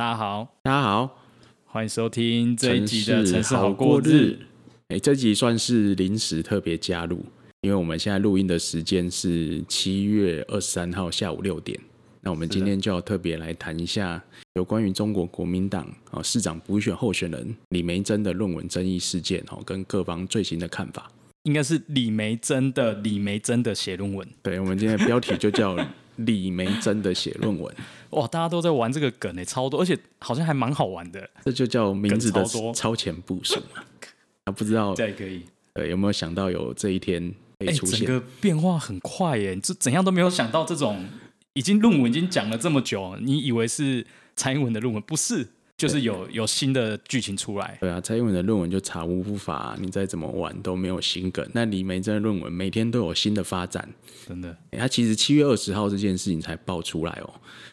大家好，大家好，欢迎收听这一集的《城市好过过日》。哎，这集算是临时特别加入，因为我们现在录音的时间是七月二十三号下午六点。那我们今天就要特别来谈一下有关于中国国民党啊市长补选候选人李梅珍的论文争议事件哦，跟各方最新的看法。应该是李梅珍的李梅珍的写论文。对，我们今天的标题就叫李梅珍的写论文。哇，大家都在玩这个梗诶，超多，而且好像还蛮好玩的。这就叫名字的超超前部署嘛。啊，不知道这也可以。对有没有想到有这一天会哎，出现？整个变化很快耶，这怎样都没有想到，这种已经论文已经讲了这么久，你以为是蔡英文的论文，不是，就是有有新的剧情出来。对啊，蔡英文的论文就查无不法，你再怎么玩都没有新梗。那李梅珍的论文每天都有新的发展。真的，欸他其实七月二十号这件事情才爆出来哦。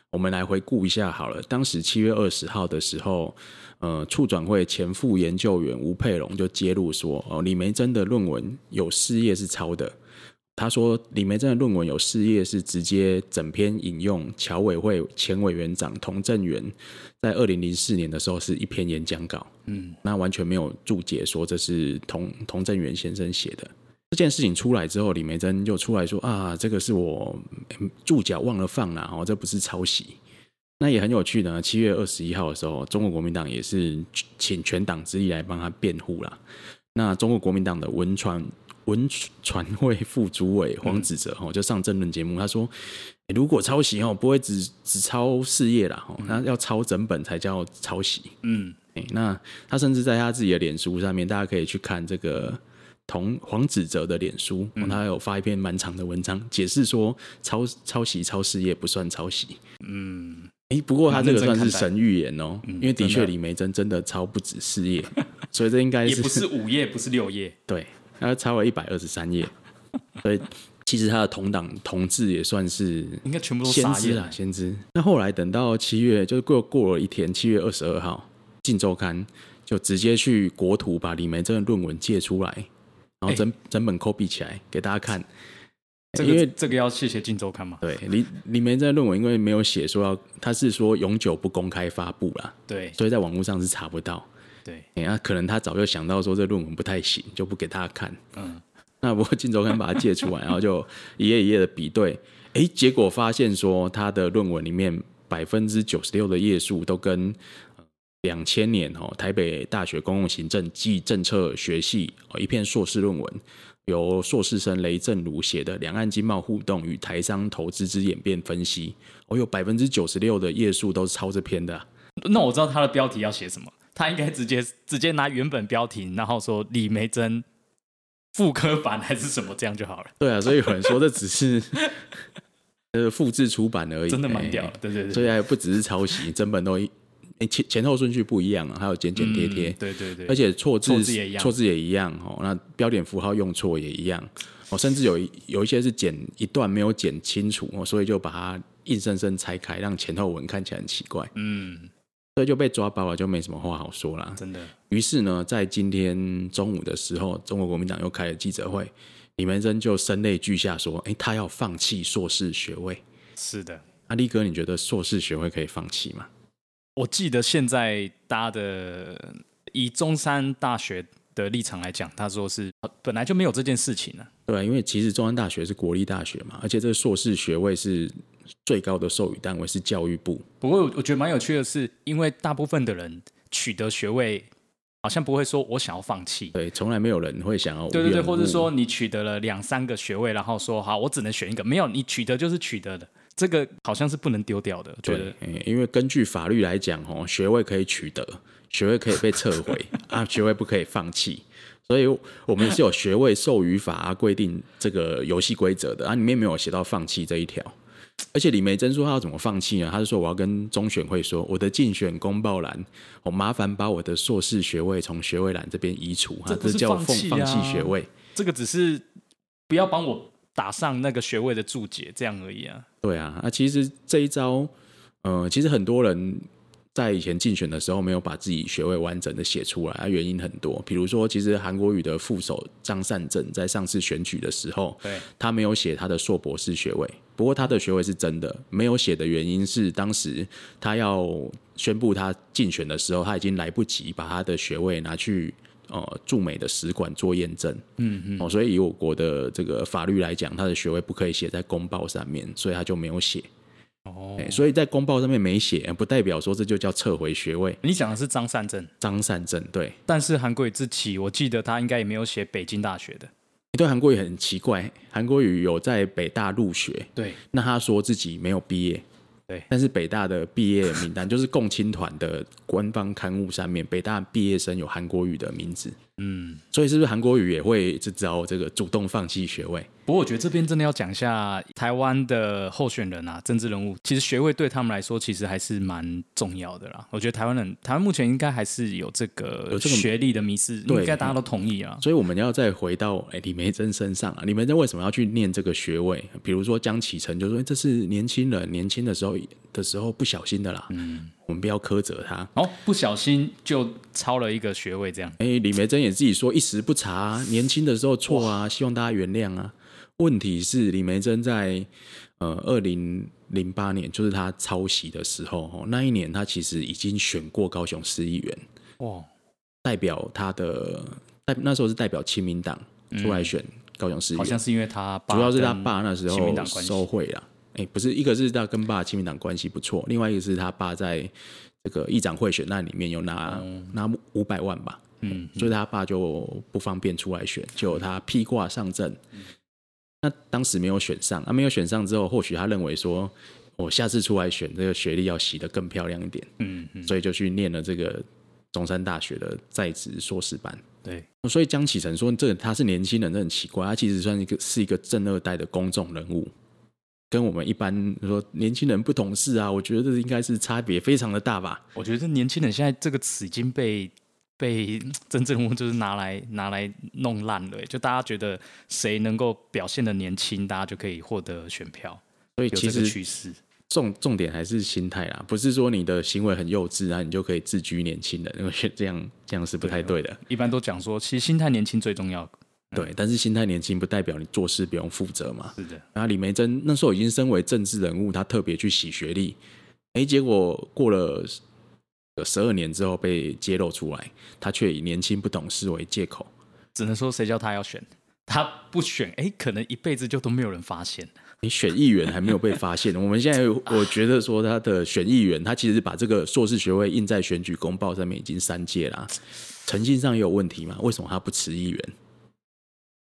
我们来回顾一下好了，当时七月二十号的时候，呃，处转会前副研究员吴佩龙就揭露说，哦，李梅珍的论文有四页是抄的。他说，李梅珍的论文有四页是直接整篇引用侨委会前委员长童振源在二零零四年的时候是一篇演讲稿，嗯，那完全没有注解说这是童童振源先生写的。这件事情出来之后，李梅珍就出来说啊，这个是我嗯注脚忘了放了，哦，这不是抄袭。那也很有趣呢。七月二十一号的时候，中国国民党也是请全党之力来帮他辩护啦。那中国国民党的文传文传会副主委黄子哲哦，就上政论节目，他说、欸如果抄袭哦，不会只只抄四页啦，哦，那要抄整本才叫抄袭。嗯，欸那他甚至在他自己的脸书上面，大家可以去看这个同黄子哲的脸书，哦他有发一篇蛮长的文章，解释说抄抄袭抄事业不算抄袭。嗯，诶，不过他这个算是神预言哦，因为的确李梅珍真的抄不止四页，所以这应该是也不是五页，不是六页，对，他抄了一百二十三页，所以其实他的同党同志也算是应该全部都先知啊，先知。那后来等到七月，就是过过了一天，七月二十二号，《晋周刊》就直接去国图把李梅珍的论文借出来，然后整、整本 copy 起来给大家看。这个因为个这个要谢谢《晋周刊》嘛？对李李梅这论文，因为没有写说要，他是说永久不公开发布啦，对所以在网络上是查不到。对，哎、那可能他早就想到说这论文不太行，就不给大家看。嗯，那不过《镜周刊》把它借出来，然后就一页一页的比对，哎，结果发现说他的论文里面百分之九十六的页数都跟两千年哦台北大学公共行政暨政策学系哦一篇硕士论文，由硕士生雷正如写的《两岸经贸互动与台商投资之演变分析》，哦，有百分之九十六的页数都是抄这篇的啊、那我知道他的标题要写什么，他应该直接直接拿原本标题，然后说李梅珍复刻版还是什么，这样就好了，对啊，所以有人说这只是呃 复制出版而已，真的蛮哎屌的，对对对，所以还不只是抄袭，整本都一诶前前后顺序不一样啊，还有剪剪贴贴，嗯对对对，而且错字错字也一样。错字也一样哦。那标点符号用错也一样哦，甚至有一有一些是剪一段没有剪清楚哦，所以就把它硬生生拆开，让前后文看起来很奇怪，嗯，所以就被抓包了，就没什么话好说了。真的，于是呢，在今天中午的时候，中国国民党又开了记者会，李梅珍就声泪俱下说：“诶，他要放弃硕士学位。是的。”阿力哥，你觉得硕士学位可以放弃吗？我记得现在大家的以中山大学的立场来讲，他说是呃本来就没有这件事情了。对啊，因为其实中山大学是国立大学嘛，而且这个硕士学位是最高的授予单位是教育部。不过我我觉得蛮有趣的是，因为大部分的人取得学位，好像不会说我想要放弃。对，从来没有人会想要对对对，或者说你取得了两三个学位，然后说好，我只能选一个，没有，你取得就是取得的，这个好像是不能丢掉的。对因为根据法律来讲，哦，学位可以取得，学位可以被撤回 啊，学位不可以放弃。所以我们是有学位授予法啊规定这个游戏规则的啊，里面没有写到放弃这一条。而且李梅珍说她要怎么放弃呢？她是说我要跟中选会说，我的竞选公报栏，我麻烦把我的硕士学位从学位栏这边移除哈，这叫放放弃学位。这个只是不要帮我打上那个学位的注解，这样而已啊。对啊，那其实这一招，呃，其实很多人在以前竞选的时候没有把自己学位完整的写出来，啊，原因很多。比如说，其实韩国语的副手张善政在上次选举的时候，对，他没有写他的硕博士学位，不过他的学位是真的，没有写的原因是当时他要宣布他竞选的时候，他已经来不及把他的学位拿去呃驻美的使馆做验证。嗯嗯，哦，所以以我国的这个法律来讲，他的学位不可以写在公报上面，所以他就没有写。哦，哎所以在公报上面没写，不代表说这就叫撤回学位。你讲的是张善政，张善政对，但是韩国瑜自己，我记得他应该也没有写北京大学的。对韩国语很奇怪，韩国语有在北大入学，对，那他说自己没有毕业，对但是北大的毕业名单就是共青团的官方刊物上面，北大毕业生有韩国语的名字，嗯。所以是不是韩国瑜也会这招这个主动放弃学位？不过我觉得这边真的要讲一下台湾的候选人啊，政治人物，其实学位对他们来说其实还是蛮重要的啦。我觉得台湾人，台湾目前应该还是有这个有这个学历的迷失，对应该大家都同意啊。所以我们要再回到哎李梅珍身上啊，李梅珍为什么要去念这个学位？比如说江启程就说、哎这是年轻人年轻的时候的时候不小心的啦，嗯，我们不要苛责他。哦，不小心就抄了一个学位，这样。哎，李梅珍也自己说一时不察、啊，年轻的时候错啊，希望大家原谅啊。问题是李梅珍在呃二零零八年，就是他抄袭的时候，哦，那一年他其实已经选过高雄市议员，哇，代表他的代那时候是代表亲民党出来选高雄市议员，好像是因为他爸主要是他爸那时候收贿啦。哎、不是，一个是他跟爸亲民党关系不错，另外一个是他爸在这个议长会选案里面有拿、拿五百万吧，嗯，所以他爸就不方便出来选，就他披挂上阵。那当时没有选上，那、没有选上之后，或许他认为说，我下次出来选，这个学历要洗得更漂亮一点，嗯嗯，所以就去念了这个中山大学的在职硕士班。对，所以江启臣说，这个他是年轻人，这很奇怪。他其实算是一个是一个正二代的公众人物，跟我们一般说年轻人不懂事啊，我觉得这应该是差别非常的大吧。我觉得年轻人现在这个词已经被被 政治人物就是拿来拿来弄烂了，就大家觉得谁能够表现的年轻，大家就可以获得选票，所以其实趋势。重重点还是心态啦，不是说你的行为很幼稚啊，你就可以自居年轻人，因为这样这样是不太对的。一般都讲说，其实心态年轻最重要。对，但是心态年轻不代表你做事不用负责嘛。是的，然后李梅珍那时候已经身为政治人物，她特别去洗学历，哎，结果过了十二年之后被揭露出来，她却以年轻不懂事为借口。只能说谁叫他要选，他不选，哎，可能一辈子就都没有人发现。你选议员还没有被发现，我们现在 我觉得说他的选议员，他其实把这个硕士学位印在选举公报上面已经三届啦，诚信上也有问题嘛？为什么他不辞议员？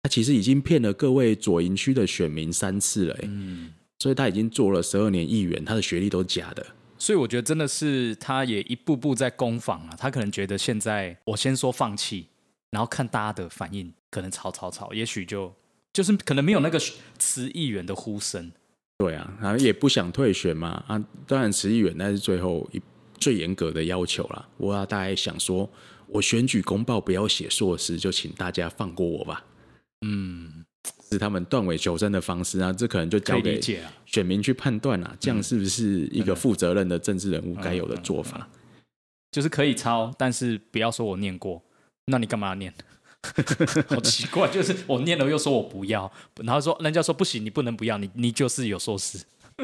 他其实已经骗了各位左营区的选民三次了、欸，嗯，所以他已经做了十二年议员，他的学历都是假的。所以我觉得真的是他也一步步在攻防啊。他可能觉得现在我先说放弃，然后看大家的反应，可能吵吵吵，也许就就是可能没有那个辞议员的呼声。对啊，然后也不想退选嘛，啊，当然辞议员那是最后一最严格的要求啦。我要大概想说，我选举公报不要写硕士，就请大家放过我吧。嗯，是他们断尾求生的方式啊，这可能就交给。选民去判断啦、这样是不是一个负责任的政治人物该有的做法？就是可以抄，但是不要说我念过，那你干嘛要念？好奇怪，就是我念了又说我不要，然后说人家说不行，你不能不要，你你就是有硕士，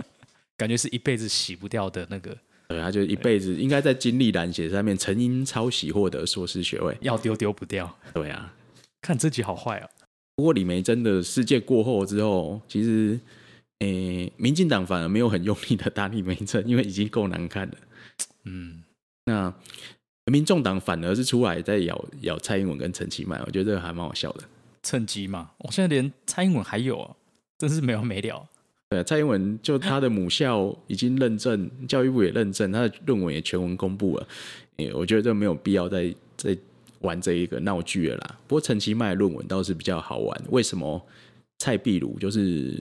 感觉是一辈子洗不掉的那个，对，他就一辈子应该在经历栏写上面曾因抄袭获得硕士学位。要丢丢不掉。对啊，看自己好坏啊！不过李梅珍的事件过后之后，其实诶，民进党反而没有很用力的打李梅珍，因为已经够难看了。嗯，那民众党反而是出来在咬咬蔡英文跟陈其迈，我觉得这个还蛮好笑的。趁机嘛，我现在连蔡英文还有啊，真是没完没了。对，蔡英文就他的母校已经认证，教育部也认证，他的论文也全文公布了。诶，我觉得这没有必要再再玩这一个闹剧了啦。不过陈其迈的论文倒是比较好玩，为什么蔡壁如就是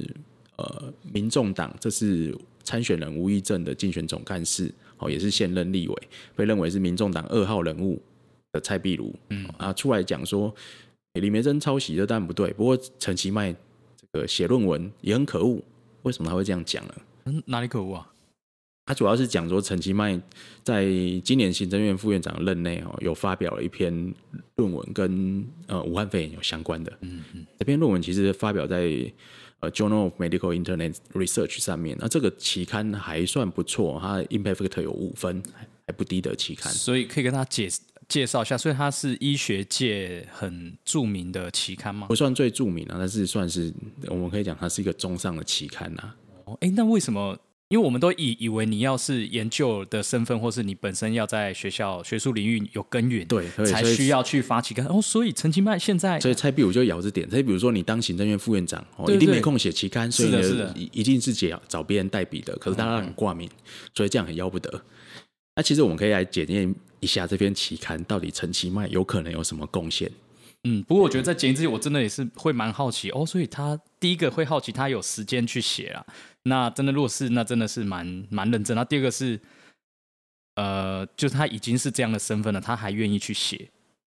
呃民众党这是参选人吴益政的竞选总干事，哦，也是现任立委，被认为是民众党二号人物的蔡壁如，嗯啊，出来讲说。李梅珍抄袭这当然不对，不过陈其迈这个写论文也很可恶，为什么他会这样讲呢？嗯，哪里可恶啊？他主要是讲说陈其迈在今年行政院副院长任内哦，有发表了一篇论文跟呃武汉肺炎有相关的。嗯嗯，这篇论文其实发表在呃 Journal of Medical Internet Research 上面，那这个期刊还算不错，它的 Impact Factor 有五分，还还不低的期刊。所以可以跟他介介绍一下，所以它是医学界很著名的期刊吗不？算最著名啊，但是算是我们可以讲它是一个中上的期刊呐、哦，哎，那为什么？因为我们都以以为你要是研究的身份，或是你本身要在学校学术领域有根源，对才需要去发期刊。哦，所以陈其迈现在所以蔡壁如就咬着点，所以比如说你当行政院副院长，一定没空写期刊，所以呢是的是的一一定是解找别人代笔的，可是大家很挂名，所以这样很要不得。那其实我们可以来检验一下这篇期刊到底陈其迈有可能有什么贡献。嗯，不过我觉得在剪辑之前，我真的也是会蛮好奇哦。所以他第一个会好奇他有时间去写啊，那真的如果是那真的是蛮蛮认真。那第二个是，呃，就是他已经是这样的身份了，他还愿意去写，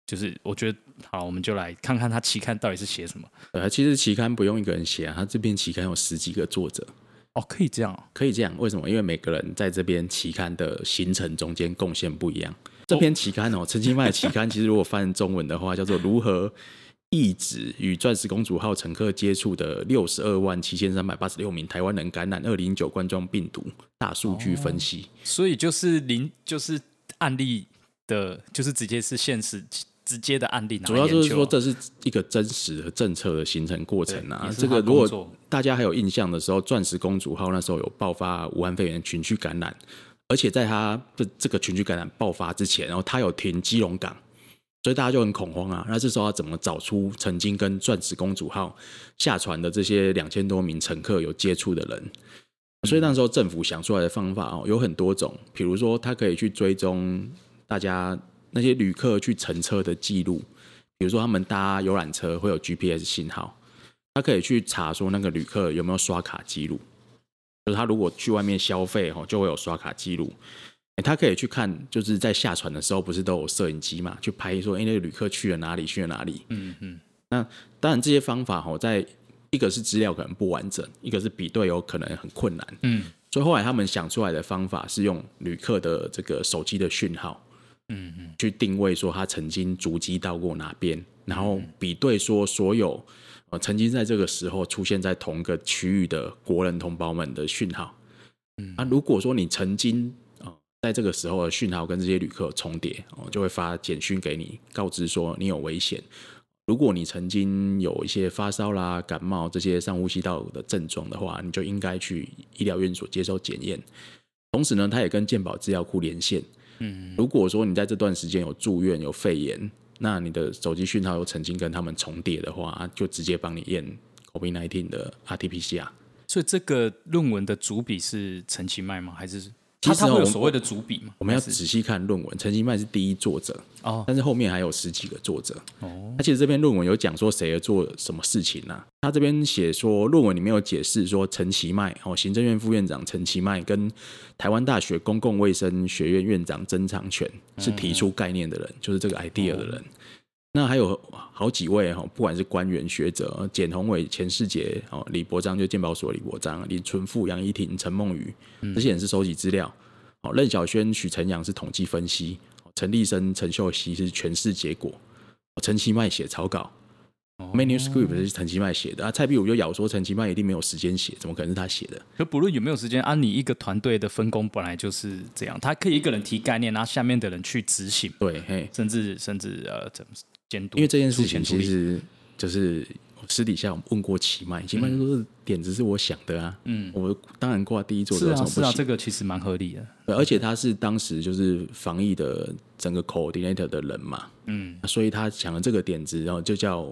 就是我觉得好，我们就来看看他期刊到底是写什么。呃，其实期刊不用一个人写啊，他这篇期刊有十几个作者，哦，可以这样哦。可以这样。为什么？因为每个人在这边期刊的行程中间贡献不一样。这篇期刊哦，陈清迈的期刊，其实如果翻成中文的话，叫做《如何抑制与钻石公主号乘客接触的六十二万七千三百八十六名台湾人感染二零一九冠状病毒大数据分析》所以就是零就是案例的，就是直接是现实直接的案例主要就是说，这是一个真实的政策的形成过程啊这个如果大家还有印象的时候，钻石公主号那时候有爆发武汉肺炎群聚感染，而且在它的这个群聚感染爆发之前，然后它有停基隆港，所以大家就很恐慌啊。那这时候要怎么找出曾经跟钻石公主号下船的这些两千多名乘客有接触的人？所以那时候政府想出来的方法哦，有很多种，比如说它可以去追踪大家那些旅客去乘车的记录，比如说他们搭游览车会有 GPS 信号，他可以去查说那个旅客有没有刷卡记录，就是他如果去外面消费哦，就会有刷卡记录。诶他可以去看，就是在下船的时候，不是都有摄影机嘛，去拍说，哎、那个旅客去了哪里，去了哪里。嗯嗯，那当然这些方法哈，在一个是资料可能不完整，一个是比对有可能很困难。嗯，所以后来他们想出来的方法是用旅客的这个手机的讯号，嗯嗯，去定位说他曾经足迹到过哪边，然后比对说所有呃曾经在这个时候出现在同个区域的国人同胞们的讯号。嗯，啊，如果说你曾经呃在这个时候的讯号跟这些旅客重叠，哦，就会发简讯给你，告知说你有危险。如果你曾经有一些发烧啦、感冒这些上呼吸道的症状的话，你就应该去医疗院所接受检验。同时呢，他也跟健保资料库连线。嗯，如果说你在这段时间有住院、有肺炎，那你的手机讯号又曾经跟他们重叠的话，就直接帮你验 COVID-19 的 RT-PCR。所以这个论文的主笔是陈其迈吗？还是其实哦我们有所谓的主笔吗？我们要仔细看论文，陈其迈是第一作者，哦但是后面还有十几个作者。哦，他其实这篇论文有讲说谁要做什么事情呢、他这边写说，论文里面有解释说，陈其迈哦，行政院副院长陈其迈跟台湾大学公共卫生学院院长曾长全是提出概念的人，就是这个 idea 的人。那还有好几位哈，不管是官员学者，简宏伟、钱世杰、哦李伯章，就健保所李伯章、李纯富、杨怡婷、陈梦瑜，这些人是收集资料。哦，任小轩、许晨阳是统计分析，哦陈立生、陈秀熙是诠释结果，哦陈其迈写草稿。manuscript 是陈其迈写的。啊，蔡壁武就咬说陈其迈一定没有时间写，怎么可能是他写的？可不论有没有时间，按、你一个团队的分工本来就是这样，他可以一个人提概念，然后下面的人去执行，对，嘿，甚至甚至呃怎么监督，因为这件事情其实就是私底下我们问过奇迈，奇迈就说点子是我想的啊，嗯，我当然挂第一座的是啊？这个其实蛮合理的。对而且他是当时就是防疫的整个 coordinator 的人嘛，嗯，所以他想了这个点子，然后就叫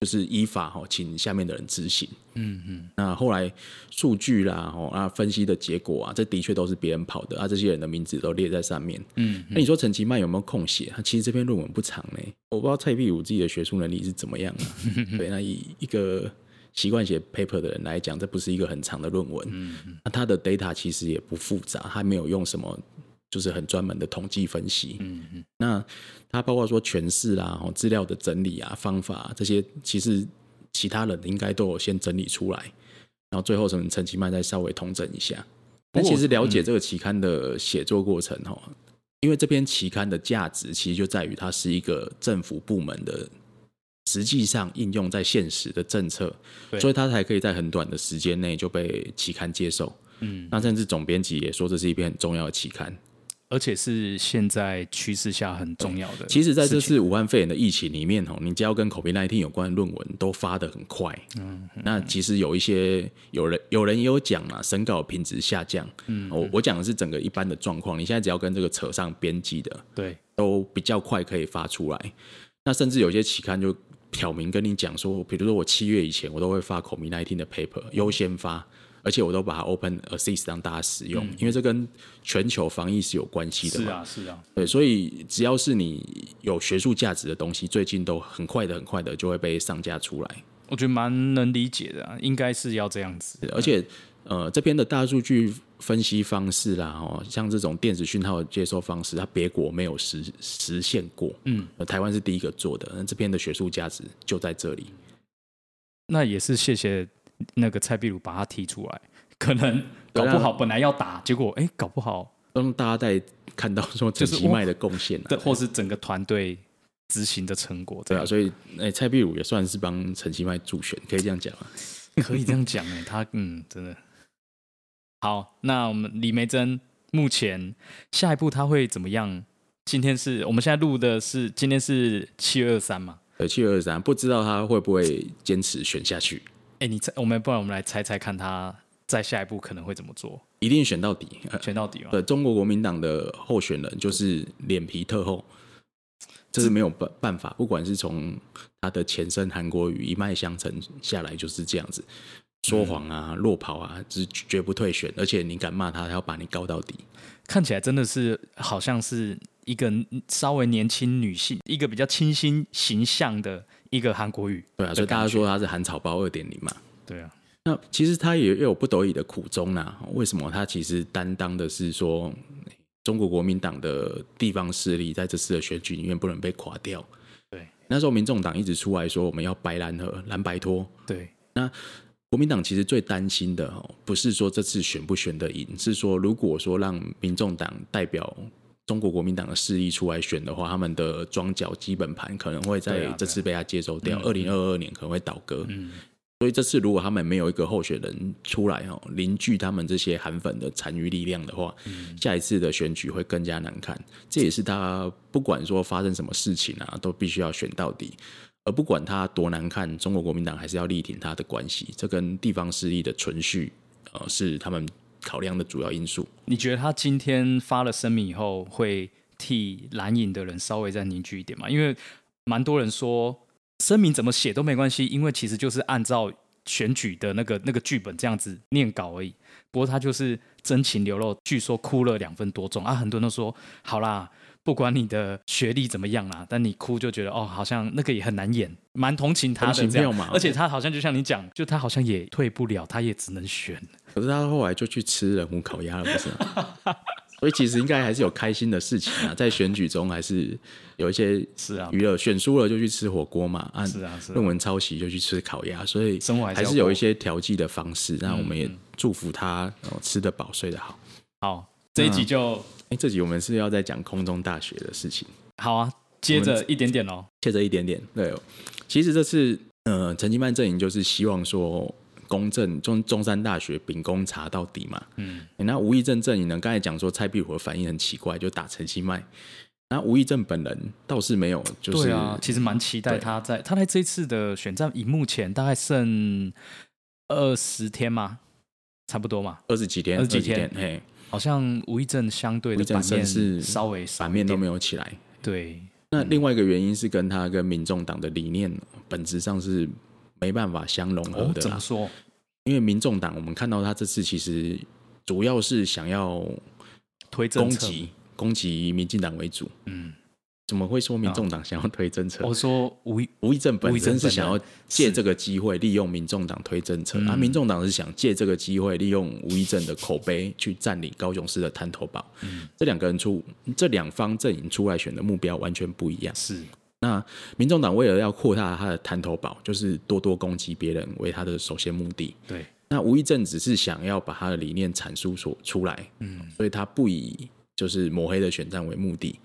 就是依法哈，请下面的人执行。嗯嗯，那后来数据啦，哦啊分析的结果啊，这的确都是别人跑的啊，这些人的名字都列在上面。嗯，那你说陈其迈有没有空写？他其实这篇论文不长呢，我不知道蔡壁如自己的学术能力是怎么样啊。对，那以一个习惯写 paper 的人来讲，这不是一个很长的论文。嗯那他的 data 其实也不复杂，他没有用什么就是很专门的统计分析。嗯嗯，那它包括说诠释啦、哦资料的整理啊、方法啊、这些，其实其他人应该都有先整理出来，然后最后什么陈其迈再稍微统整一下。不过但其实了解这个期刊的写作过程哈、哦，因为这篇期刊的价值其实就在于它是一个政府部门的实际上应用在现实的政策，所以他才可以在很短的时间内就被期刊接受。嗯，那甚至总编辑也说这是一篇很重要的期刊。而且是现在趋势下很重要的。其实，在这次武汉肺炎的疫情里面，哦，你只要跟 COVID-19 有关的论文都发的很快。嗯，那其实有一些有人有人也有讲啊，审稿品质下降。嗯，我我讲的是整个一般的状况。你现在只要跟这个扯上编辑的，对，都比较快可以发出来。那甚至有些期刊就挑明跟你讲说，比如说我七月以前我都会发 COVID-19 的 paper 优先发。而且我都把它 open Assist 让大家使用，因为这跟全球防疫是有关系的嘛。是啊，是啊，对，所以只要是你有学术价值的东西，最近都很快的、很快的就会被上架出来。我觉得蛮能理解的、啊，应该是要这样子。而且，呃，这边的大数据分析方式啦，哦，像这种电子讯号的接收方式，它别国没有实实现过。嗯，台湾是第一个做的，那这边的学术价值就在这里。那也是谢谢。那个蔡壁如把他踢出来，可能搞不好本来要打，结果哎，搞不好让大家在看到说陈其迈的贡献，对，或是整个团队执行的成果，对啊，所以哎，蔡壁如也算是帮陈其迈助选，可以这样讲吗？可以这样讲哎，他嗯，真的好。那我们李梅珍目前下一步他会怎么样？今天是我们现在录的是今天是七月二三嘛？呃，七月二三，不知道他会不会坚持选下去。哎，你猜，我们不然我们来猜猜看，他在下一步可能会怎么做？一定选到底，选到底吗？对，中国国民党的候选人就是脸皮特厚，这是没有办办法。不管是从他的前身韩国瑜一脉相承下来，就是这样子，说谎啊、落跑啊，是绝不退选。而且你敢骂他，他要把你告到底。看起来真的是好像是一个稍微年轻女性，一个比较清新形象的。一个韩国语，对啊，所以大家说他是韩草包二点零嘛。对啊，那其实他也有不得已的苦衷呐。为什么他其实担当的是说，中国国民党的地方势力在这次的选举里面不能被垮掉。对，那时候民众党一直出来说我们要白蓝和蓝白拖。对，那国民党其实最担心的哦，不是说这次选不选得赢，是说如果说让民众党代表。中国国民党的势力出来选的话，他们的庄脚基本盘可能会在这次被他接收掉，二零二二年可能会倒戈。嗯，所以这次如果他们没有一个候选人出来哦，凝聚他们这些韩粉的残余力量的话，下一次的选举会更加难看。这也是他不管说发生什么事情啊，都必须要选到底，而不管他多难看，中国国民党还是要力挺他的关系。这跟地方势力的存续，呃，是他们。考量的主要因素，你觉得他今天发了声明以后，会替蓝影的人稍微再凝聚一点吗？因为蛮多人说声明怎么写都没关系，因为其实就是按照选举的那个那个剧本这样子念稿而已。不过他就是真情流露，据说哭了两分多钟啊，很多人都说好啦。不管你的学历怎么样啦，但你哭就觉得哦，好像那个也很难演，蛮同情他的这样。而且他好像就像你讲，就他好像也退不了，他也只能选。可是他后来就去吃人物烤鸭了，不是？所以其实应该还是有开心的事情啊，在选举中还是有一些是啊娱乐。选输了就去吃火锅嘛，啊是啊是。论文抄袭就去吃烤鸭，所以生活还是有一些调剂的方式。那我们也祝福他吃得饱，睡得好。好，这一集就。哎，这集我们是要在讲空中大学的事情。好啊，接着一点点哦，接着一点点。对，其实这次呃，陈其迈阵营就是希望说公正中中山大学秉公查到底嘛。嗯，那吴义正阵营呢，刚才讲说蔡壁如的反应很奇怪，就打陈其迈。那吴义正本人倒是没有，就是对啊，其实蛮期待他在他在这次的选战，以目前大概剩二十天嘛，差不多嘛，二十几天，二十几天，嘿。好像吴一正相对的版面是稍微版面都没有起来。对，那另外一个原因是跟他跟民众党的理念本质上是没办法相融合的。怎么说？因为民众党我们看到他这次其实主要是想要推攻击攻击民进党为主。嗯。怎么会说民众党想要推政策？我说吴吴义正本身是想要借这个机会利用民众党推政策，而民众党是想借这个机会利用吴义正的口碑去占领高雄市的滩头堡。这两个人出这两方阵营出来选的目标完全不一样。是那民众党为了要扩大他的滩头堡，就是多多攻击别人为他的首先目的。对，那吴义正只是想要把他的理念阐述所出来，嗯，所以他不以就是抹黑的选战为目的。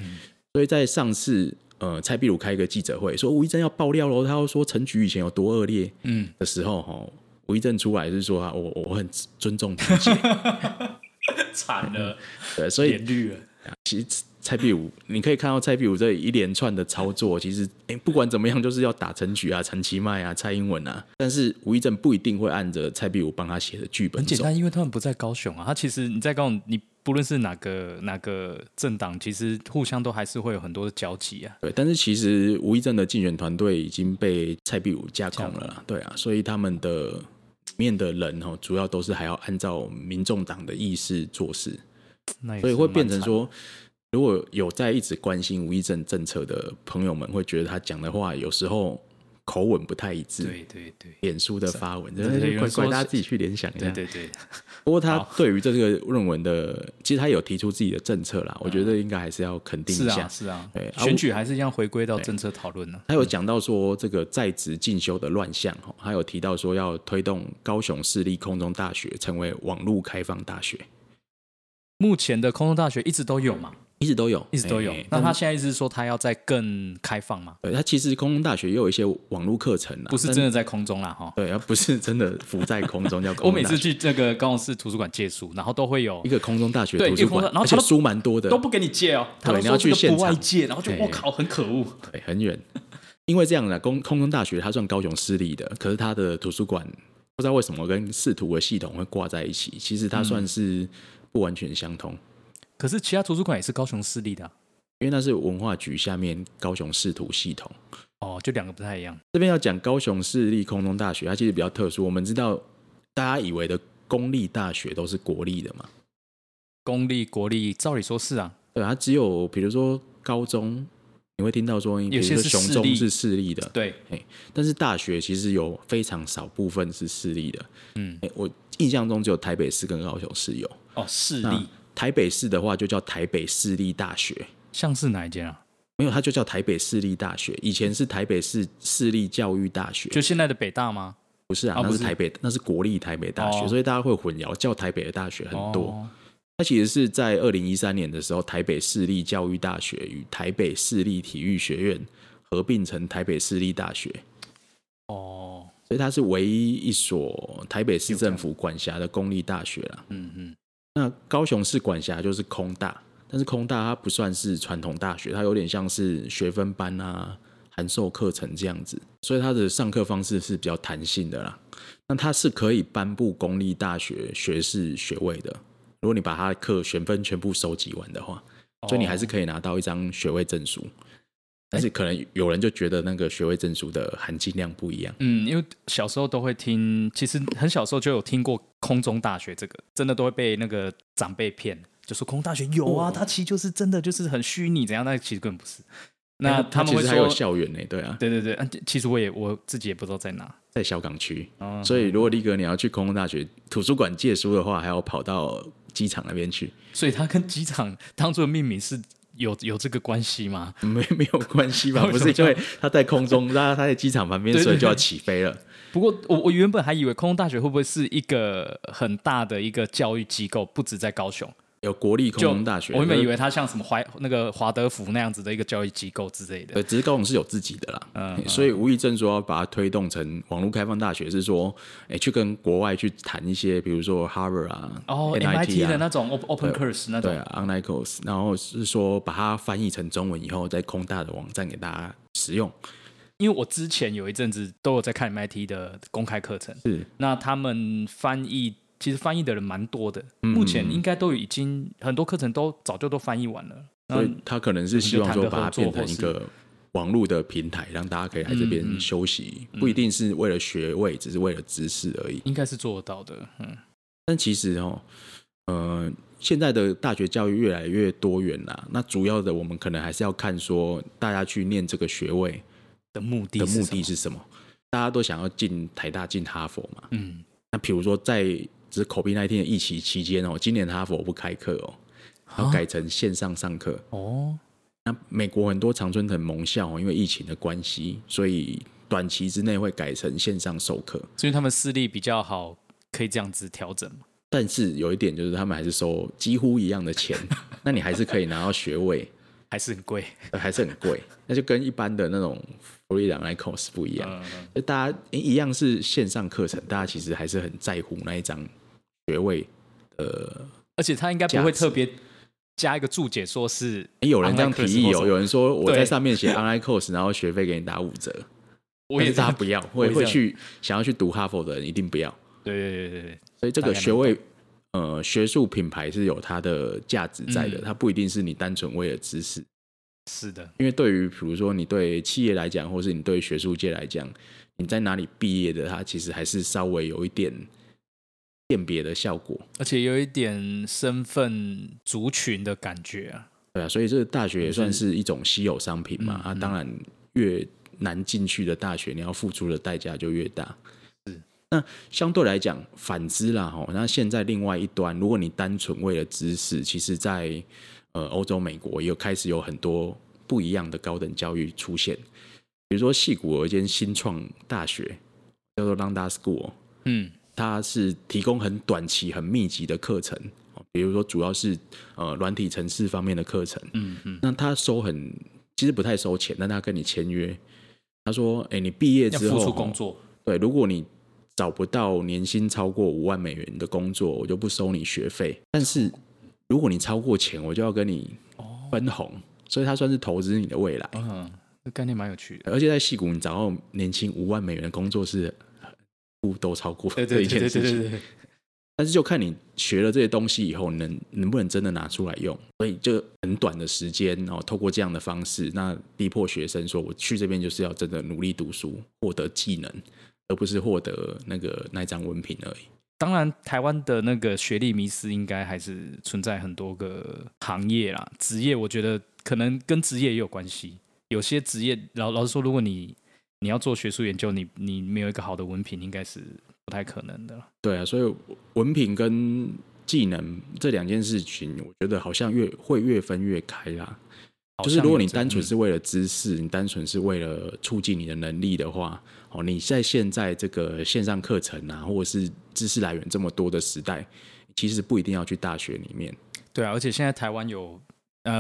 所以在上次呃蔡壁如开一个记者会，说吴一正要爆料喽，他要说陈局以前有多恶劣，嗯，的时候哈，吴一正出来是说啊，我我很尊重陈姐 惨了，对，所以脸绿了。其实蔡壁如，你可以看到蔡壁如这一连串的操作，其实哎、不管怎么样，就是要打陈菊啊、陈其迈啊、蔡英文啊，但是吴一正不一定会按着蔡壁如帮他写的剧本走。很简单，因为他们不在高雄啊。他其实你在高雄，你不论是哪个哪个政党，其实互相都还是会有很多的交集啊。对，但是其实吴一正的竞选团队已经被蔡壁如架空了啦，对啊，所以他们的面的人哦，主要都是还要按照民众党的意识做事，那所以会变成说，如果有在一直关心吴一正政策的朋友们，会觉得他讲的话有时候口吻不太一致。对对对脸书的发文，对真的对有人说是怪怪，大家自己去联想一下。对对对，不过他对于这个论文的，其实他有提出自己的政策啦，我觉得应该还是要肯定是一下。啊是啊。对啊，选举还是要回归到政策讨论呢。他有讲到说这个在职进修的乱象，哈，他有提到说要推动高雄市立空中大学成为网络开放大学，目前的空中大学一直都有嘛，一直都有，一直都有哎。那他但现在意思是说，他要再更开放吗？对他其实空中大学也有一些网络课程啦，不是真的在空中啦，哈。对，而不是真的浮在空中叫 空我。每次去这个高雄市图书馆借书，然后都会有一个空中大学对图书馆而且书蛮多的，都不给你借哦，对你要去现场不外借，然后就我靠，很可恶。对，很远。因为这样的空空中大学，它算高雄私立的，可是它的图书馆不知道为什么跟视图的系统会挂在一起，其实它算是不完全相通，可是其他图书馆也是高雄市立的啊、因为那是文化局下面高雄市图系统。哦，就两个不太一样。这边要讲高雄市立空中大学，它其实比较特殊。我们知道大家以为的公立大学都是国立的嘛，公立、国立，照理说是啊，对，它只有比如说高中，你会听到说，比如说是私立雄中是私立的，对，但是大学其实有非常少部分是私立的。嗯，诶我印象中只有台北市跟高雄市有。哦，市那立，台北市的话就叫台北市立大学，像是哪一间啊？没有，它就叫台北市立大学。以前是台北市市立教育大学，就现在的北大吗？不是啊，那是台北，那是国立台北大学，哦所以大家会混淆，叫台北的大学很多。哦它其实是在二零一三年的时候，台北市立教育大学与台北市立体育学院合并成台北市立大学，哦，所以它是唯一一所台北市政府管辖的公立大学啦。嗯嗯，那高雄市管辖就是空大，但是空大它不算是传统大学，它有点像是学分班啊、函授课程这样子，所以它的上课方式是比较弹性的啦。那它是可以颁布公立大学学士学位的，如果你把它的课学分全部收集完的话，所以你还是可以拿到一张学位证书。但是可能有人就觉得那个学位证书的含金量不一样，嗯，因为小时候都会听，其实很小时候就有听过空中大学这个，真的都会被那个长辈骗，就说空中大学有啊，哦它其实就是真的就是很虚拟怎样，但其实根本不是。那哎他们会其实还有说，校园呢，对啊，对对对，啊其实我也我自己也不知道在哪。在小港区。哦所以如果力哥你要去空中大学图书馆借书的话，还要跑到机场那边去，所以它跟机场当初的命名是有有这个关系吗？没 没有关系吧？不是因为他在空中，那他在机场旁边，所以就要起飞了。不过我我原本还以为空中大学会不会是一个很大的一个教育机构，不止在高雄。有国立空中大学，我原本以为为它像什么华那个华德福那样子的一个教育机构之类的。呃，只是高雄是有自己的啦。嗯所以吴义正说要把它推动成网络开放大学，是说，哎，去跟国外去谈一些，比如说 Harvard 啊，哦 MIT，MIT 的啊那种 Open Course 那种对，啊 o n l i n e course，然后是说把它翻译成中文以后，在空大的网站给大家使用。因为我之前有一阵子都有在看 MIT 的公开课程，是，那他们翻译其实翻译的人蛮多的，嗯目前应该都已经很多课程都早就都翻译完了。所以他可能是希望说把它变成一个网络的平台，让大家可以来这边休息，不一定是为了学位，只是为了知识而已。应该是做得到的，嗯，但其实哦，呃，现在的大学教育越来越多元啦。那主要的我们可能还是要看说，大家去念这个学位的目的的目的是什么？大家都想要进台大、进哈佛嘛？嗯，那比如说在只是 COVID 那天的疫情期间哦，今年哈佛不开课哦，要改成线上上课。哦，那美国很多常春藤盟校哦，因为疫情的关系，所以短期之内会改成线上授课。所以他们视力比较好，可以这样子调整嘛。但是有一点就是，他们还是收几乎一样的钱，那你还是可以拿到学位。还是很贵。呃还是很贵，那就跟一般的那种福利档 Icos 不一样。大家诶一样是线上课程，大家其实还是很在乎那一张学位。呃，而且他应该不会特别加一个注解，说是诶有人这样提议哦，有人说我在上面写 Online Course，然后学费给你打五折。我也是大家不要，会会去想要去读哈佛的人一定不要。对对对对对，所以这个学位，呃，学术品牌是有它的价值在的，嗯它不一定是你单纯为了知识。是的，因为对于比如说你对企业来讲，或是你对学术界来讲，你在哪里毕业的，它其实还是稍微有一点辨别的效果。而且有一点身份族群的感觉啊。对啊，所以这个大学也算是一种稀有商品嘛。嗯啊，当然越难进去的大学，你要付出的代价就越大。是。那相对来讲，反之啦，哈，那现在另外一端，如果你单纯为了知识，其实在呃欧洲、美国也有开始有很多不一样的高等教育出现。比如说，戏谷有一间新创大学叫做 Lambda School，嗯，它是提供很短期、很密集的课程，哦比如说主要是呃软体程式方面的课程。嗯嗯，那他收很，其实不太收钱，但他跟你签约，他说：“哎、你毕业之后，出工作。对，如果你找不到年薪超过五万美元的工作，我就不收你学费。但是如果你超过钱，我就要跟你分红。所以他算是投资你的未来。嗯，这概念蛮有趣的。而且在戏谷，你找到年薪五万美元的工作是不都超过这一件事情。但是就看你学了这些东西以后，能能不能真的拿出来用。所以就很短的时间，然后透过这样的方式，那逼迫学生说，我去这边就是要真的努力读书，获得技能，而不是获得那个那张文凭而已。当然，台湾的那个学历迷失应该还是存在很多个行业啦，职业我觉得可能跟职业也有关系。有些职业老老实说，如果你你要做学术研究，你你没有一个好的文凭，应该是不太可能的啦。对啊，所以文凭跟技能这两件事情，我觉得好像越会越分越开啦。就是如果你单纯是是为了知识，你单纯是为了促进你的能力的话，哦，你在现在这个线上课程啊，或者是知识来源这么多的时代，其实不一定要去大学里面。对啊，而且现在台湾有呃，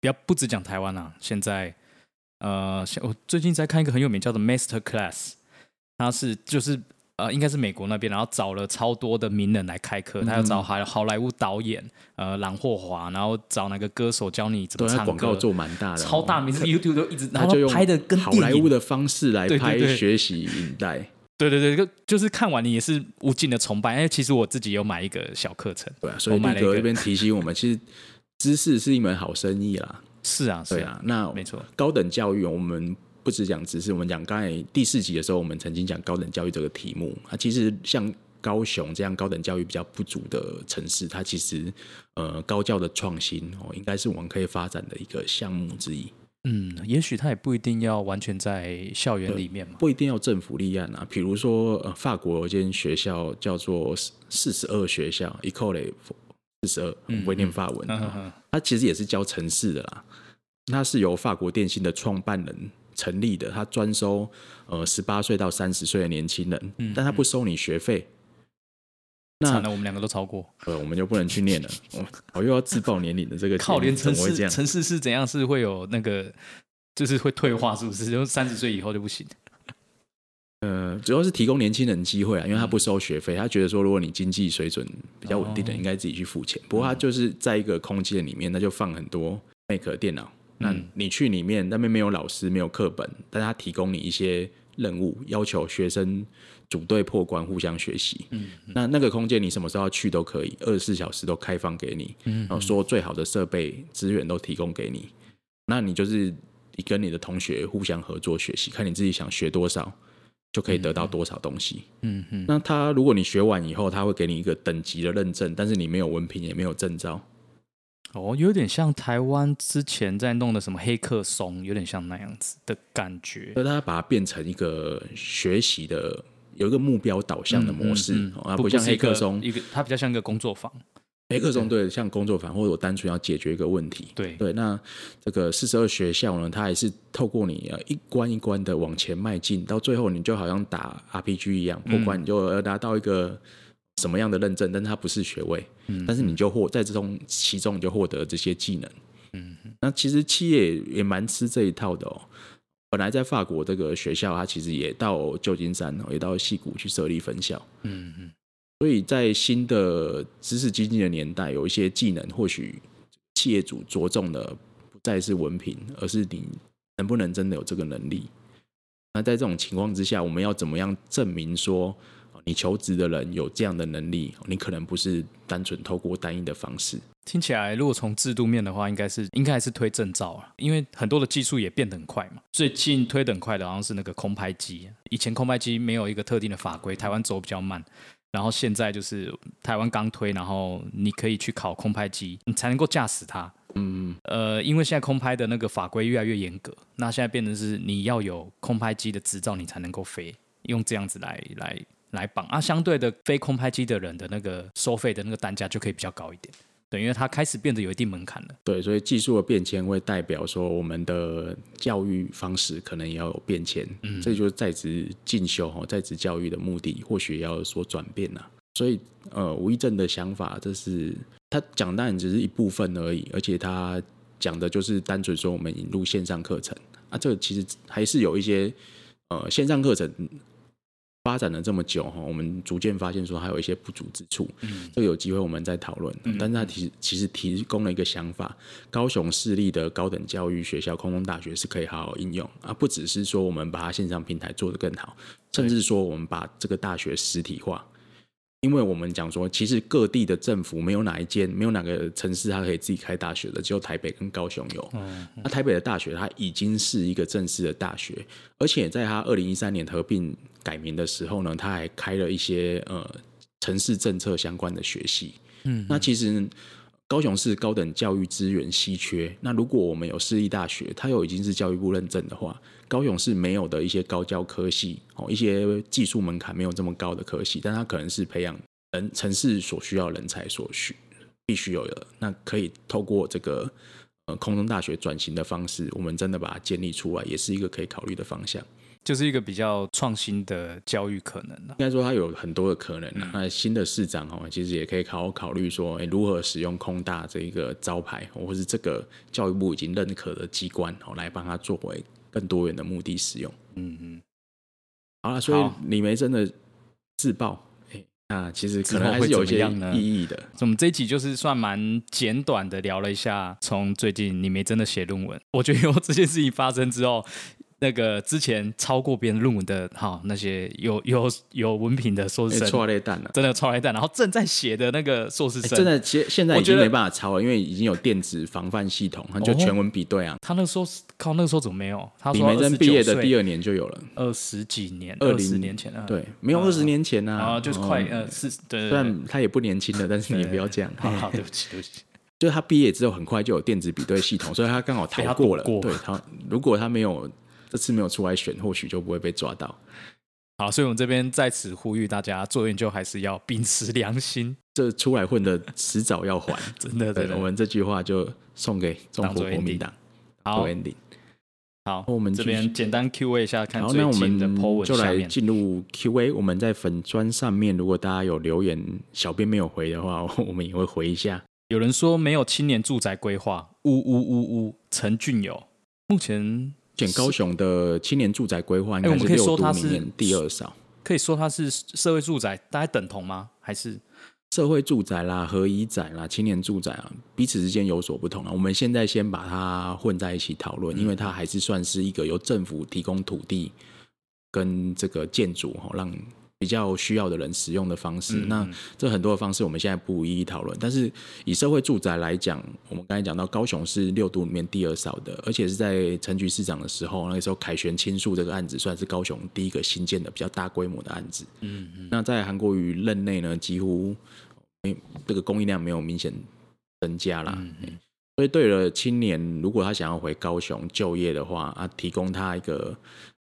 不要不只讲台湾啦，现在呃，像我最近在看一个很有名叫做 Master Class，它是就是呃，应该是美国那边，然后找了超多的名人来开课，他要找好好莱坞导演呃朗霍华，然后找那个歌手教你怎对，么唱它广告歌，做蛮大的、超大，名，YouTube 都一直，然后他就用拍的跟好莱坞的方式来拍学习影带。对对对，就就是看完你也是无尽的崇拜，因为其实我自己有买一个小课程，对啊，所以我买了一个这边提醒我们，其实知识是一门好生意啦。是啊，是对啊，那没错，高等教育，我们不只讲知识，我们讲刚才第四集的时候，我们曾经讲高等教育这个题目啊。其实像高雄这样高等教育比较不足的城市，它其实呃高教的创新哦，应该是我们可以发展的一个项目之一。嗯，也许它也不一定要完全在校园里面嘛，不一定要政府立案啊，比如说呃，法国有一间学校叫做四十二学校 （Ecole 四十二），我不会念法文、它其实也是教城市的啦。它是由法国电信的创办人成立的，他专收呃十八岁到三十岁的年轻人，嗯但他不收你学费。那我们两个都超过。呃，我们就不能去念了。我 我又要自报年龄的这个靠，连城？市城市是怎样是会有那个，就是会退化，是不是？就三十岁以后就不行。呃，主要是提供年轻人机会啊，因为他不收学费，他觉得说，如果你经济水准比较稳定的，哦应该自己去付钱。不过他就是在一个空间里面，那就放很多 Mac 电脑，那嗯你去里面，那边没有老师，没有课本，但他提供你一些任务，要求学生组队破关，互相学习。嗯那那个空间你什么时候要去都可以，二十四小时都开放给你，嗯然后说最好的设备资源都提供给你。那你就是你跟你的同学互相合作学习，看你自己想学多少，就可以得到多少东西。嗯嗯，那他如果你学完以后，他会给你一个等级的认证，但是你没有文凭也没有证照。哦，有点像台湾之前在弄的什么黑客松，有点像那样子的感觉。所以他把它变成一个学习的有一个目标导向的模式，嗯嗯嗯哦它不像黑客松，一个它比较像一个工作坊。黑客松对像工作坊或者我单纯要解决一个问题。对，对，那这个四十二学校呢，它还是透过你呃一关一关的往前迈进，到最后你就好像打 RPG 一样，破关你就要达到一个什么样的认证，但它不是学位，嗯但是你就获在这中其中你就获得这些技能。嗯，那其实企业也蛮吃这一套的哦。本来在法国这个学校，它其实也到旧金山，也到戏谷去设立分校。嗯嗯，所以在新的知识经济的年代，有一些技能，或许企业主着重的不再是文凭，而是你能不能真的有这个能力。那在这种情况之下，我们要怎么样证明说，你求职的人有这样的能力？你可能不是单纯透过单一的方式。听起来，如果从制度面的话，应该是应该还是推证照啊，因为很多的技术也变得很快嘛。最近推得很快的，好像是那个空拍机。以前空拍机没有一个特定的法规，台湾走比较慢。然后现在就是台湾刚推，然后你可以去考空拍机，你才能够驾驶它。嗯，呃，因为现在空拍的那个法规越来越严格，那现在变成是你要有空拍机的执照，你才能够飞，用这样子来来来绑啊。相对的，非空拍机的人的那个收费的那个单价就可以比较高一点。对，因为它开始变得有一定门槛了。对，所以技术的变迁会代表说，我们的教育方式可能也要有变迁。嗯，这就是在职进修哈，在职教育的目的或许要有所转变呐。所以，呃，吴一正的想法，这是他讲当然只是一部分而已，而且他讲的就是单纯说我们引入线上课程啊，这个其实还是有一些呃线上课程。发展了这么久哈，我们逐渐发现说还有一些不足之处，嗯，这个有机会我们再讨论。但是他提其实提供了一个想法，高雄市立的高等教育学校空中大学是可以好好应用啊，不只是说我们把它线上平台做得更好，甚至说我们把这个大学实体化。因为我们讲说，其实各地的政府没有哪一间、没有哪个城市它可以自己开大学的，只有台北跟高雄有。那台北的大学它已经是一个正式的大学，而且在它二零一三年合并改名的时候呢，它还开了一些呃城市政策相关的学系。嗯，那其实。高雄市高等教育资源稀缺，那如果我们有私立大学，它又已经是教育部认证的话，高雄市没有的一些高教科系，哦，一些技术门槛没有这么高的科系，但它可能是培养人城市所需要人才所需必须有的，那可以透过这个呃空中大学转型的方式，我们真的把它建立出来，也是一个可以考虑的方向。就是一个比较创新的教育可能了。应该说它有很多的可能。那新的市长哦，其实也可以好好考虑说，哎，如何使用空大这一个招牌，或是这个教育部已经认可的机关哦，来帮他作为更多元的目的使用。嗯嗯。好了，所以李梅真的自爆，哎，那其实可能还是有一些意义的。我们这一集就是算蛮简短的聊了一下，从最近李梅真的写论文，我觉得有这件事情发生之后。那个之前超过别人论文的哈，那些有有有文凭的硕士生，超雷蛋了，真的超雷蛋。然后正在写的那个硕士生，真的现现在已经没办法抄了，因为已经有电子防范系统，就全文比对啊。他那时候靠那个时候怎么没有？他李梅珍毕业的第二年就有了，二十几年，二十年前啊，对，没有二十年前啊，啊，就是快呃是，对，虽然他也不年轻了，但是你不要这样。好，好对不起，对不起。就是他毕业之后很快就有电子比对系统，所以他刚好逃过了。对他，如果他没有。这次没有出来选，或许就不会被抓到。好，所以我们这边在此呼吁大家，做研究还是要秉持良心。这出来混的，迟早要还。真的，对，我们这句话就送给中国国民党。好，ending。好，我们这边简单 Q A 一下，看最近的 po 文就来进入 Q A。我们在粉砖上面，如果大家有留言，小编没有回的话，我们也会回一下。有人说没有青年住宅规划，呜呜呜呜，陈俊友目前。选高雄的青年住宅规划，应该是六都明年第二少。可以说它是社会住宅，大概等同吗？还是社会住宅啦、合一宅啦、青年住宅啊，彼此之间有所不同啊。我们现在先把它混在一起讨论，因为它还是算是一个由政府提供土地跟这个建筑哈，让。比较需要的人使用的方式，那这很多的方式我们现在不一一讨论。但是以社会住宅来讲，我们刚才讲到高雄是六都里面第二少的，而且是在陈局市长的时候，那个时候凯旋倾诉这个案子算是高雄第一个新建的比较大规模的案子。嗯嗯。那在韩国瑜任内呢，几乎这个供应量没有明显增加啦。嗯所以对了，青年如果他想要回高雄就业的话，啊，提供他一个。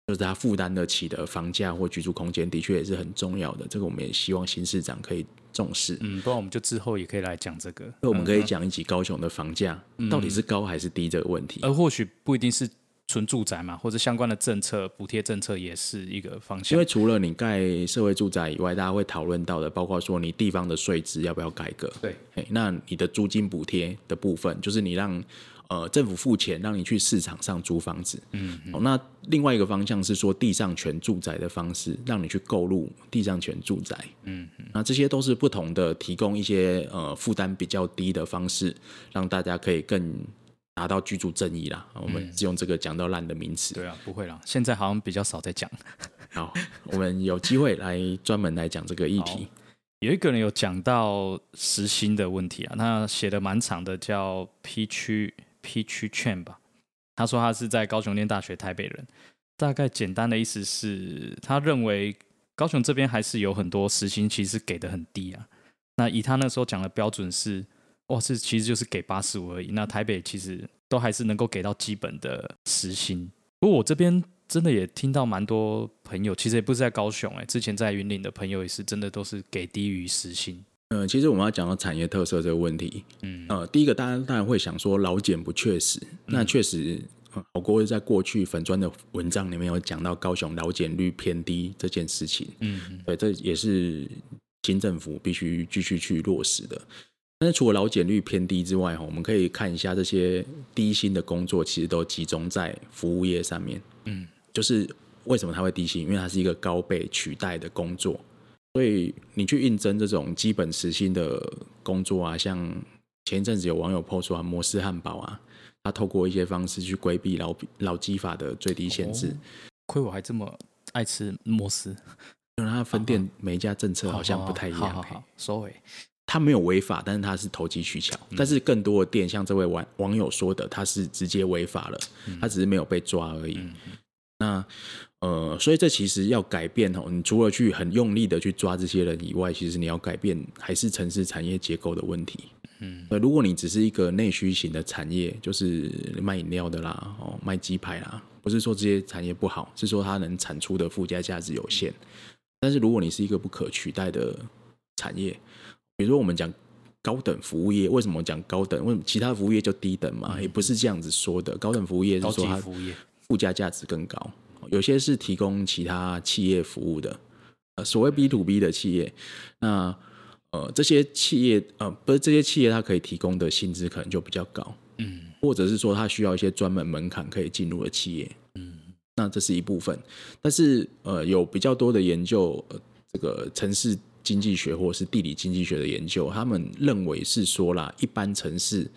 就是他负担得起的房价或居住空间，的确也是很重要的。这个我们也希望新市长可以重视。嗯，不然我们就之后也可以来讲这个。那我们可以讲一集高雄的房价到底是高还是低这个问题。而或许不一定是纯住宅嘛，或者相关的政策补贴政策也是一个方向。因为除了你盖社会住宅以外，大家会讨论到的，包括说你地方的税制要不要改革？对，那你的租金补贴的部分，就是你让。呃政府付钱让你去市场上租房子。嗯，哦，那另外一个方向是说地上权住宅的方式，让你去购入地上权住宅。嗯，那这些都是不同的，提供一些呃负担比较低的方式，让大家可以更达到居住正义啦。我们用这个讲到烂的名词。对啊，不会啦，现在好像比较少在讲。好，我们有机会来专门来讲这个议题。有一个人有讲到实薪的问题啊，那写的蛮长的，叫 P 区 P 区券吧。他说他是在高雄念大学，台北人。大概简单的意思是，他认为高雄这边还是有很多时薪，其实给的很低啊。那以他那时候讲的标准是，哇，这其实就是给八十五而已。那台北其实都还是能够给到基本的时薪。不过我这边。真的也听到蛮多朋友，其实也不是在高雄哎，之前在云岭的朋友也是真的都是给低于时薪。嗯，其实我们要讲到产业特色这个问题，嗯，呃，第一个大家当然会想说老检不确实，那确实，好过在过去粉砖的文章里面有讲到高雄劳检率偏低这件事情，嗯，对，这也是新政府必须继续去落实的。但是除了劳检率偏低之外，哈，我们可以看一下这些低薪的工作，其实都集中在服务业上面，嗯。就是为什么它会低薪？因为它是一个高被取代的工作，所以你去应征这种基本时薪的工作啊，像前一阵子有网友抛出啊，摩斯汉堡啊，他透过一些方式去规避劳劳基法的最低限制。亏我还这么爱吃摩斯，因为他分店每一家政策好像不太一样。好好好，收尾。他没有违法，但是他是投机取巧。但是更多的店，像这位网网友说的，他是直接违法了，他只是没有被抓而已。那呃，所以这其实要改变哦。你除了去很用力的去抓这些人以外，其实你要改变还是城市产业结构的问题。嗯，如果你只是一个内需型的产业，就是卖饮料的啦，哦，卖鸡排啦，不是说这些产业不好，是说它能产出的附加价值有限。但是如果你是一个不可取代的产业，比如说我们讲高等服务业，为什么讲高等？为什么其他服务业就低等嘛？也不是这样子说的。高等服务业是说它。附加价值更高，有些是提供其他企业服务的，呃，所谓 B to B 的企业，那呃这些企业呃不是这些企业，它可以提供的薪资可能就比较高，嗯，或者是说它需要一些专门门槛可以进入的企业，嗯，那这是一部分，但是呃有比较多的研究，呃这个城市经济学或是地理经济学的研究，他们认为是说啦，一般城市。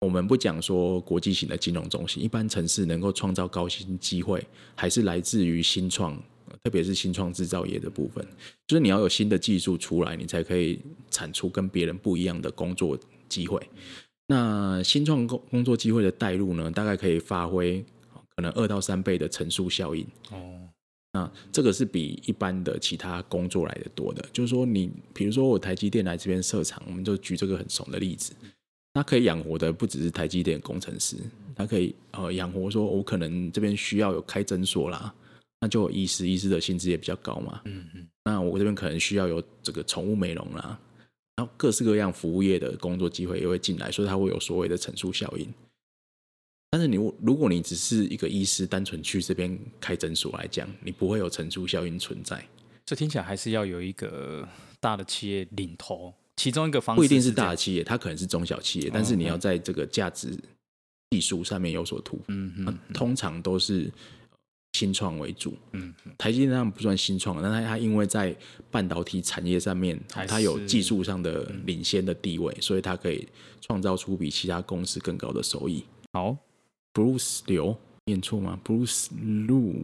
我们不讲说国际型的金融中心，一般城市能够创造高薪机会，还是来自于新创，特别是新创制造业的部分。就是你要有新的技术出来，你才可以产出跟别人不一样的工作机会。那新创工工作机会的带入呢，大概可以发挥可能二到三倍的乘数效应。哦，那这个是比一般的其他工作来的多的。就是说，你比如说我台积电来这边设厂，我们就举这个很怂的例子。他可以养活的不只是台积电工程师，他可以呃养活说，我可能这边需要有开诊所啦，那就医师，医师的薪资也比较高嘛。嗯嗯。那我这边可能需要有这个宠物美容啦，然后各式各样服务业的工作机会也会进来，所以它会有所谓的乘数效应。但是你如果你只是一个医师，单纯去这边开诊所来讲，你不会有乘数效应存在。这听起来还是要有一个大的企业领头。其中一个方式不一定是大的企业，它可能是中小企业，但是你要在这个价值技术上面有所突破。嗯嗯，通常都是新创为主。嗯，台积电上不算新创，但它它因为在半导体产业上面，它有技术上的领先的地位，所以它可以创造出比其他公司更高的收益。好，Bruce 刘念错吗？Bruce Lu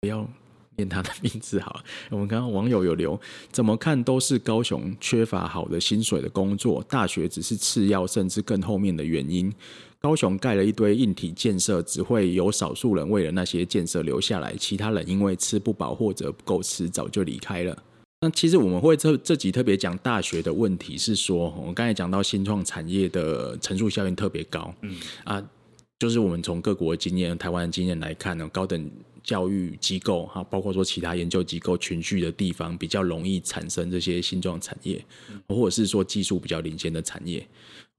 不要。念他的名字好，我们刚刚网友有留，怎么看都是高雄缺乏好的薪水的工作，大学只是次要甚至更后面的原因。高雄盖了一堆硬体建设，只会有少数人为了那些建设留下来，其他人因为吃不饱或者不够吃，早就离开了。那其实我们会这这集特别讲大学的问题，是说我刚才讲到新创产业的乘数效应特别高，嗯啊，就是我们从各国经验、台湾的经验来看呢，高等。教育机构哈，包括说其他研究机构群聚的地方，比较容易产生这些新创产业，或者是说技术比较领先的产业。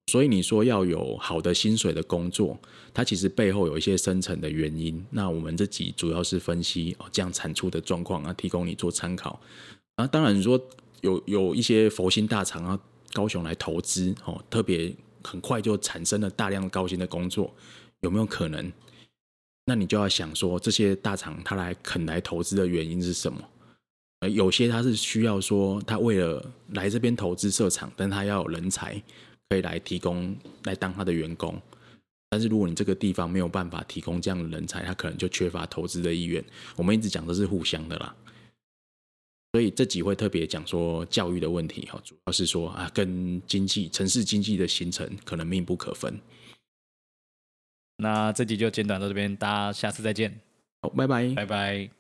所以你说要有好的薪水的工作，它其实背后有一些深层的原因。那我们这集主要是分析哦这样产出的状况啊，提供你做参考。啊，当然你说有有一些佛心大厂啊，高雄来投资哦，特别。很快就产生了大量高薪的工作，有没有可能？那你就要想说，这些大厂他来肯来投资的原因是什么？呃，有些他是需要说，他为了来这边投资设厂，但他要有人才可以来提供来当他的员工。但是如果你这个地方没有办法提供这样的人才，他可能就缺乏投资的意愿。我们一直讲的是互相的啦。所以这集会特别讲说教育的问题哈，主要是说啊，跟经济、城市经济的形成可能密不可分。那这集就简短到这边，大家下次再见，好，拜拜。拜拜。